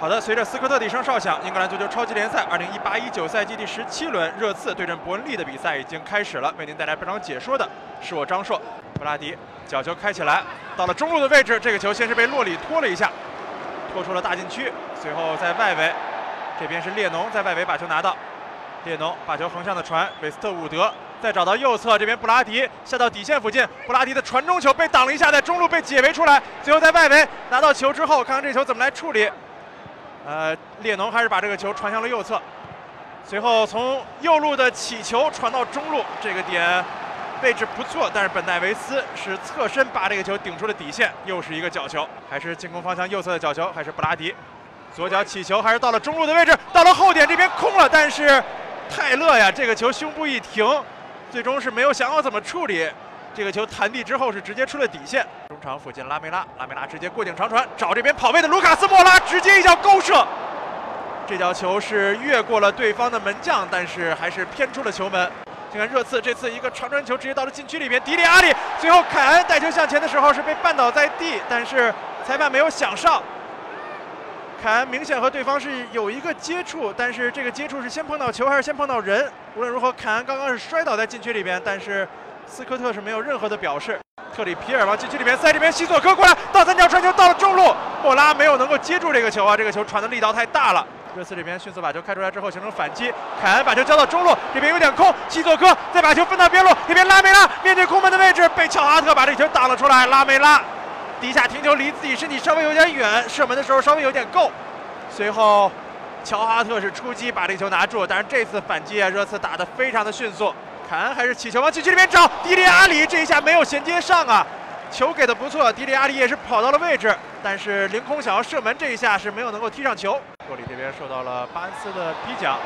好的，随着斯科特的一声哨响，英格兰足球超级联赛2018-19赛季第十七轮热刺对阵伯恩利的比赛已经开始了。为您带来本场解说的是我张硕。布拉迪角球开起来，到了中路的位置，这个球先是被洛里拖了一下，拖出了大禁区，随后在外围，这边是列侬在外围把球拿到，列侬把球横向的传，韦斯特伍德再找到右侧，这边布拉迪下到底线附近，布拉迪的传中球被挡了一下，在中路被解围出来，最后在外围拿到球之后，看看这球怎么来处理。呃，列侬还是把这个球传向了右侧，随后从右路的起球传到中路，这个点位置不错，但是本戴维斯是侧身把这个球顶出了底线，又是一个角球，还是进攻方向右侧的角球，还是布拉迪。左脚起球，还是到了中路的位置，到了后点这边空了，但是泰勒呀，这个球胸部一停，最终是没有想好怎么处理。这个球弹地之后是直接出了底线，中场附近拉梅拉，拉梅拉直接过顶长传，找这边跑位的卢卡斯莫拉，直接一脚勾射，这脚球是越过了对方的门将，但是还是偏出了球门。看看热刺这次一个长传球直接到了禁区里边，迪里阿里，最后凯恩带球向前的时候是被绊倒在地，但是裁判没有响哨。凯恩明显和对方是有一个接触，但是这个接触是先碰到球还是先碰到人？无论如何，凯恩刚刚是摔倒在禁区里边，但是。斯科特是没有任何的表示，特里皮尔往禁区里面塞，这边西索科过来，倒三角传球到了中路，莫拉没有能够接住这个球啊，这个球传的力道太大了。热刺这边迅速把球开出来之后形成反击，凯恩把球交到中路，这边有点空，西索科再把球分到边路，这边拉梅拉面对空门的位置被乔哈特把这球挡了出来，拉梅拉底下停球离自己身体稍微有点远，射门的时候稍微有点够，随后乔哈特是出击把这球拿住，但是这次反击啊，热刺打得非常的迅速。凯恩还是起球往禁区里面找，迪利阿里这一下没有衔接上啊，球给的不错，迪利阿里也是跑到了位置，但是凌空想要射门这一下是没有能够踢上球。洛里这边受到了巴恩斯的逼抢，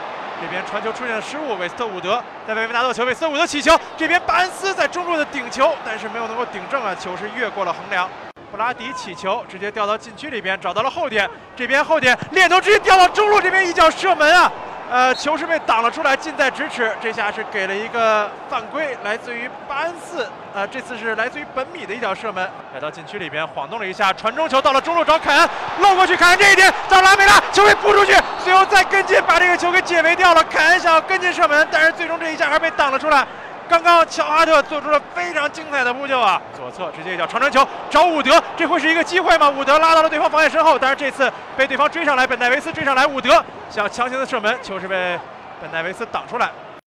这边传球出现了失误，韦斯特伍德在外围拿到球，韦斯特伍德起球，这边巴恩斯在中路的顶球，但是没有能够顶正啊，球是越过了横梁。布拉迪起球直接掉到禁区里边，找到了后点，这边后点猎头直接掉到中路这边一脚射门啊。呃，球是被挡了出来，近在咫尺。这下是给了一个犯规，来自于巴恩斯。呃，这次是来自于本米的一脚射门，来到禁区里边晃动了一下，传中球到了中路找凯恩，漏过去，凯恩这一点找拉梅拉，球被扑出去，随后再跟进把这个球给解围掉了。凯恩想要跟进射门，但是最终这一下还是被挡了出来。刚刚乔哈特做出了非常精彩的扑救啊！左侧直接一脚长传球找伍德，这会是一个机会吗？伍德拉到了对方防线身后，但是这次被对方追上来，本戴维斯追上来，伍德想强行的射门，球是被本戴维斯挡出来，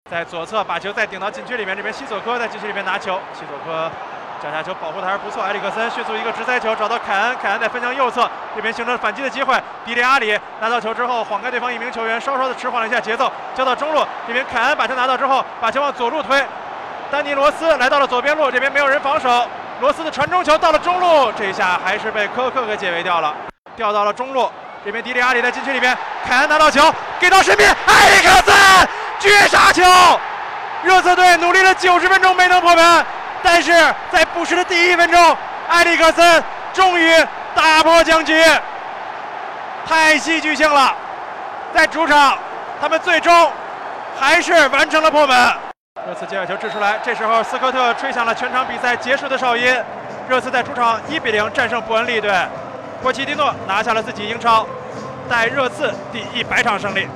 在左侧把球再顶到禁区里面，这边西索科在禁区里面拿球，西索科脚下球保护的还是不错，埃里克森迅速一个直塞球找到凯恩，凯恩再分向右侧，这边形成反击的机会，迪里阿里拿到球之后晃开对方一名球员，稍稍的迟缓了一下节奏，交到中路，这边凯恩把球拿到之后，把球往左路推。丹尼罗斯来到了左边路，这边没有人防守。罗斯的传中球到了中路，这一下还是被科克给解围掉了，掉到了中路。这边迪里阿里在禁区里边，凯恩拿到球给到身边，埃里克森绝杀球！热刺队努力了九十分钟没能破门，但是在补时的第一分钟，埃里克森终于打破僵局，太戏剧性了。在主场，他们最终还是完成了破门。热刺接角球掷出来，这时候斯科特吹响了全场比赛结束的哨音。热刺在主场一比零战胜伯恩利队，波奇蒂诺拿下了自己英超带热刺第一百场胜利。